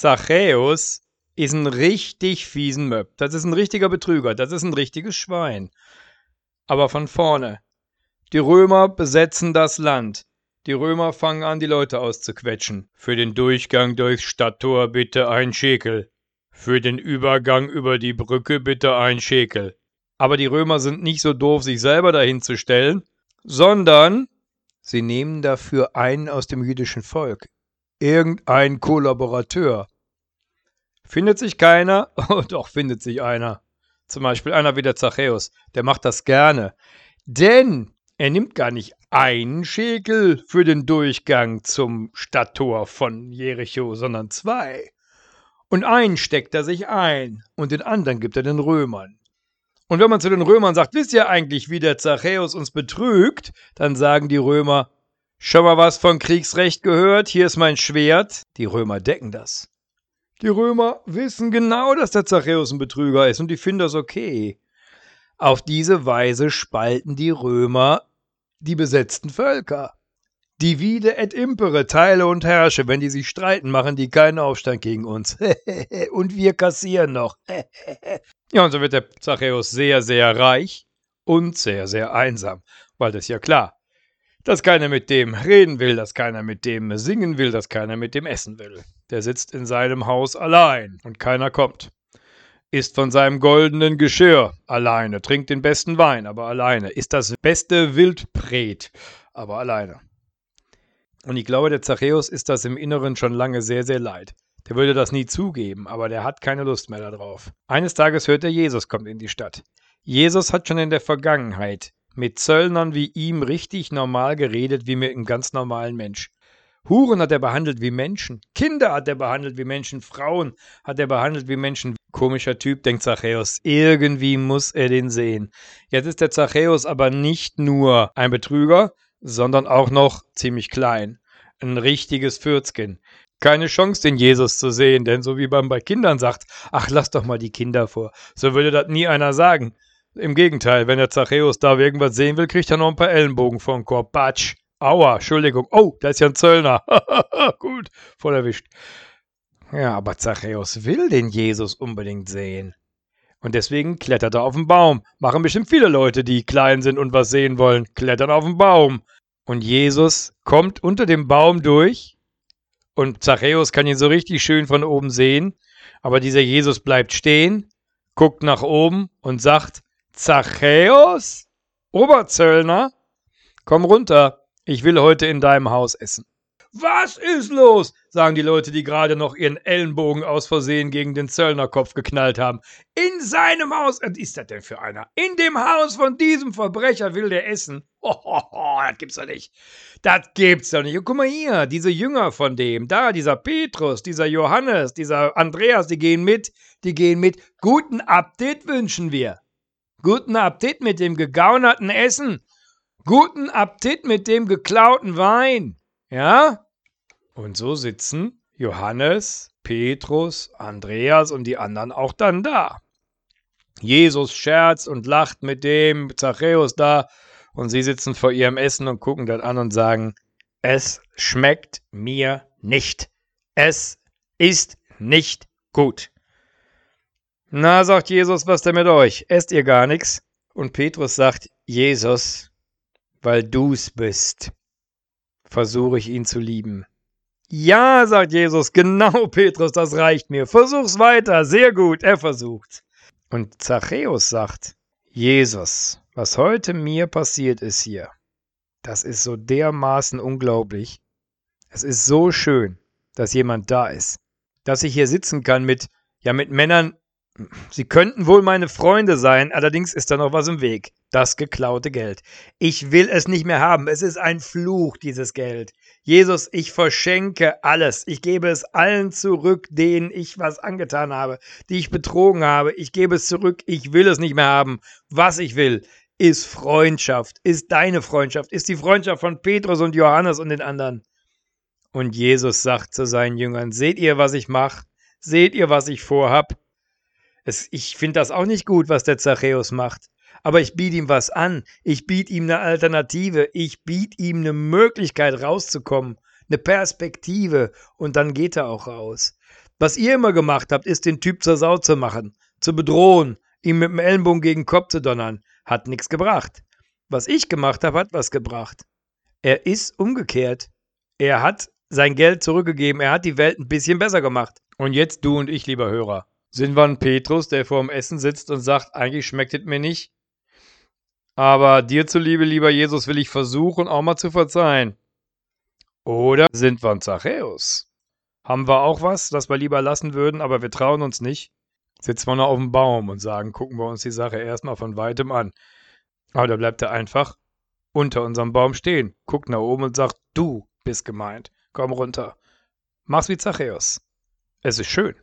Zachäus ist ein richtig fiesen Möb. Das ist ein richtiger Betrüger. Das ist ein richtiges Schwein. Aber von vorne. Die Römer besetzen das Land. Die Römer fangen an, die Leute auszuquetschen. Für den Durchgang durchs Stadttor bitte ein Schekel. Für den Übergang über die Brücke bitte ein Schekel. Aber die Römer sind nicht so doof, sich selber dahin zu stellen, sondern sie nehmen dafür einen aus dem jüdischen Volk. Irgendein Kollaborateur. Findet sich keiner? Oh, doch, findet sich einer. Zum Beispiel einer wie der Zachäus. Der macht das gerne. Denn er nimmt gar nicht einen Schekel für den Durchgang zum Stadttor von Jericho, sondern zwei. Und einen steckt er sich ein und den anderen gibt er den Römern. Und wenn man zu den Römern sagt, wisst ihr eigentlich, wie der Zachäus uns betrügt, dann sagen die Römer, schon mal was von Kriegsrecht gehört, hier ist mein Schwert. Die Römer decken das. Die Römer wissen genau, dass der Zachäus ein Betrüger ist und die finden das okay. Auf diese Weise spalten die Römer die besetzten Völker. Divide et impere, teile und herrsche. Wenn die sich streiten, machen die keinen Aufstand gegen uns. und wir kassieren noch. ja, und so wird der Zachäus sehr, sehr reich und sehr, sehr einsam. Weil das ist ja klar, dass keiner mit dem reden will, dass keiner mit dem singen will, dass keiner mit dem essen will. Der sitzt in seinem Haus allein und keiner kommt. Isst von seinem goldenen Geschirr alleine, trinkt den besten Wein, aber alleine, isst das beste Wildbret, aber alleine. Und ich glaube, der Zachäus ist das im Inneren schon lange sehr, sehr leid. Der würde das nie zugeben, aber der hat keine Lust mehr darauf. Eines Tages hört er, Jesus kommt in die Stadt. Jesus hat schon in der Vergangenheit mit Zöllnern wie ihm richtig normal geredet, wie mit einem ganz normalen Mensch. Huren hat er behandelt wie Menschen, Kinder hat er behandelt wie Menschen, Frauen hat er behandelt wie Menschen. Komischer Typ, denkt Zachäus. Irgendwie muss er den sehen. Jetzt ist der Zachäus aber nicht nur ein Betrüger, sondern auch noch ziemlich klein. Ein richtiges Fürzchen. Keine Chance, den Jesus zu sehen, denn so wie man bei Kindern sagt, ach, lass doch mal die Kinder vor. So würde das nie einer sagen. Im Gegenteil, wenn der Zachäus da irgendwas sehen will, kriegt er noch ein paar Ellenbogen vom Korb. Batsch. Aua, Entschuldigung. Oh, da ist ja ein Zöllner. Gut, voll erwischt. Ja, aber Zachäus will den Jesus unbedingt sehen. Und deswegen klettert er auf den Baum. Machen bestimmt viele Leute, die klein sind und was sehen wollen, klettern auf den Baum. Und Jesus kommt unter dem Baum durch und Zachäus kann ihn so richtig schön von oben sehen. Aber dieser Jesus bleibt stehen, guckt nach oben und sagt, Zachäus, Oberzöllner, komm runter, ich will heute in deinem Haus essen. Was ist los? sagen die Leute, die gerade noch ihren Ellenbogen aus Versehen gegen den Zöllnerkopf geknallt haben. In seinem Haus. Was ist das denn für einer? In dem Haus von diesem Verbrecher will der essen. Hohoho, das gibt's doch nicht. Das gibt's doch nicht. Und guck mal hier, diese Jünger von dem, da, dieser Petrus, dieser Johannes, dieser Andreas, die gehen mit, die gehen mit. Guten Appetit wünschen wir. Guten Appetit mit dem gegaunerten Essen. Guten Appetit mit dem geklauten Wein. Ja? Und so sitzen Johannes, Petrus, Andreas und die anderen auch dann da. Jesus scherzt und lacht mit dem Zachäus da und sie sitzen vor ihrem Essen und gucken das an und sagen, es schmeckt mir nicht. Es ist nicht gut. Na, sagt Jesus, was denn mit euch? Esst ihr gar nichts? Und Petrus sagt, Jesus, weil du's bist versuche ich ihn zu lieben. Ja, sagt Jesus, genau, Petrus, das reicht mir. Versuch's weiter. Sehr gut, er versucht. Und Zachäus sagt, Jesus, was heute mir passiert ist hier, das ist so dermaßen unglaublich. Es ist so schön, dass jemand da ist, dass ich hier sitzen kann mit, ja, mit Männern, Sie könnten wohl meine Freunde sein, allerdings ist da noch was im Weg. Das geklaute Geld. Ich will es nicht mehr haben. Es ist ein Fluch, dieses Geld. Jesus, ich verschenke alles. Ich gebe es allen zurück, denen ich was angetan habe, die ich betrogen habe. Ich gebe es zurück. Ich will es nicht mehr haben. Was ich will, ist Freundschaft, ist deine Freundschaft, ist die Freundschaft von Petrus und Johannes und den anderen. Und Jesus sagt zu seinen Jüngern, seht ihr, was ich mache? Seht ihr, was ich vorhab? Es, ich finde das auch nicht gut, was der Zachäus macht. Aber ich biete ihm was an. Ich biete ihm eine Alternative. Ich biete ihm eine Möglichkeit rauszukommen. Eine Perspektive. Und dann geht er auch raus. Was ihr immer gemacht habt, ist, den Typ zur Sau zu machen, zu bedrohen, ihm mit dem Ellenbogen gegen den Kopf zu donnern. Hat nichts gebracht. Was ich gemacht habe, hat was gebracht. Er ist umgekehrt. Er hat sein Geld zurückgegeben. Er hat die Welt ein bisschen besser gemacht. Und jetzt du und ich, lieber Hörer. Sind wir ein Petrus, der vor dem Essen sitzt und sagt, eigentlich schmeckt es mir nicht? Aber dir zuliebe, lieber Jesus, will ich versuchen, auch mal zu verzeihen. Oder sind wir ein Zachäus? Haben wir auch was, das wir lieber lassen würden, aber wir trauen uns nicht? Sitzen wir noch auf dem Baum und sagen, gucken wir uns die Sache erstmal von weitem an. Aber da bleibt er einfach unter unserem Baum stehen, guckt nach oben und sagt, du bist gemeint, komm runter. Mach's wie Zachäus. Es ist schön.